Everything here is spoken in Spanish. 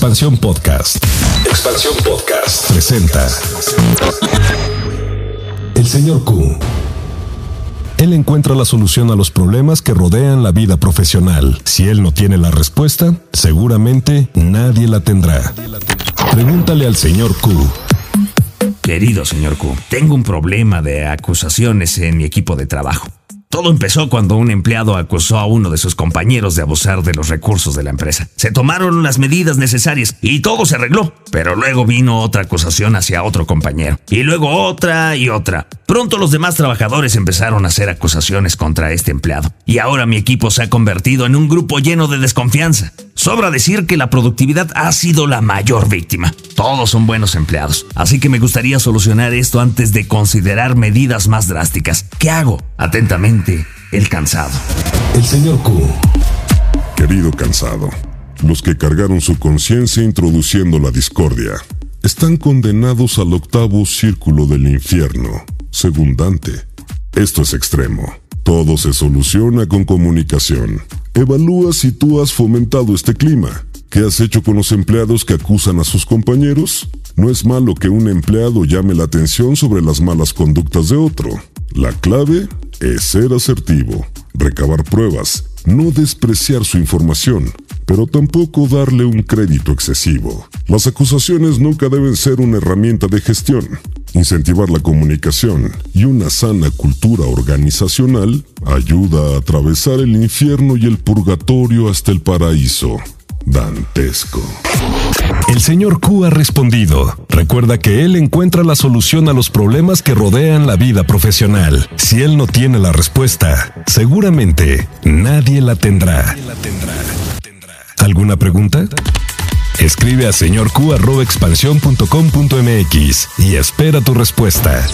Expansión Podcast. Expansión Podcast presenta El señor Q. Él encuentra la solución a los problemas que rodean la vida profesional. Si él no tiene la respuesta, seguramente nadie la tendrá. Pregúntale al señor Q. Querido señor Q, tengo un problema de acusaciones en mi equipo de trabajo. Todo empezó cuando un empleado acusó a uno de sus compañeros de abusar de los recursos de la empresa. Se tomaron las medidas necesarias y todo se arregló. Pero luego vino otra acusación hacia otro compañero. Y luego otra y otra. Pronto los demás trabajadores empezaron a hacer acusaciones contra este empleado. Y ahora mi equipo se ha convertido en un grupo lleno de desconfianza. Sobra decir que la productividad ha sido la mayor víctima. Todos son buenos empleados. Así que me gustaría solucionar esto antes de considerar medidas más drásticas. ¿Qué hago? Atentamente, el cansado. El señor Q. Querido cansado, los que cargaron su conciencia introduciendo la discordia están condenados al octavo círculo del infierno, según Dante. Esto es extremo. Todo se soluciona con comunicación. Evalúa si tú has fomentado este clima. ¿Qué has hecho con los empleados que acusan a sus compañeros? No es malo que un empleado llame la atención sobre las malas conductas de otro. La clave es ser asertivo, recabar pruebas, no despreciar su información, pero tampoco darle un crédito excesivo. Las acusaciones nunca deben ser una herramienta de gestión. Incentivar la comunicación y una sana cultura organizacional ayuda a atravesar el infierno y el purgatorio hasta el paraíso. Dantesco. El señor Q ha respondido. Recuerda que él encuentra la solución a los problemas que rodean la vida profesional. Si él no tiene la respuesta, seguramente nadie la tendrá. ¿Alguna pregunta? Escribe a señorq.expansión.com.mx y espera tu respuesta.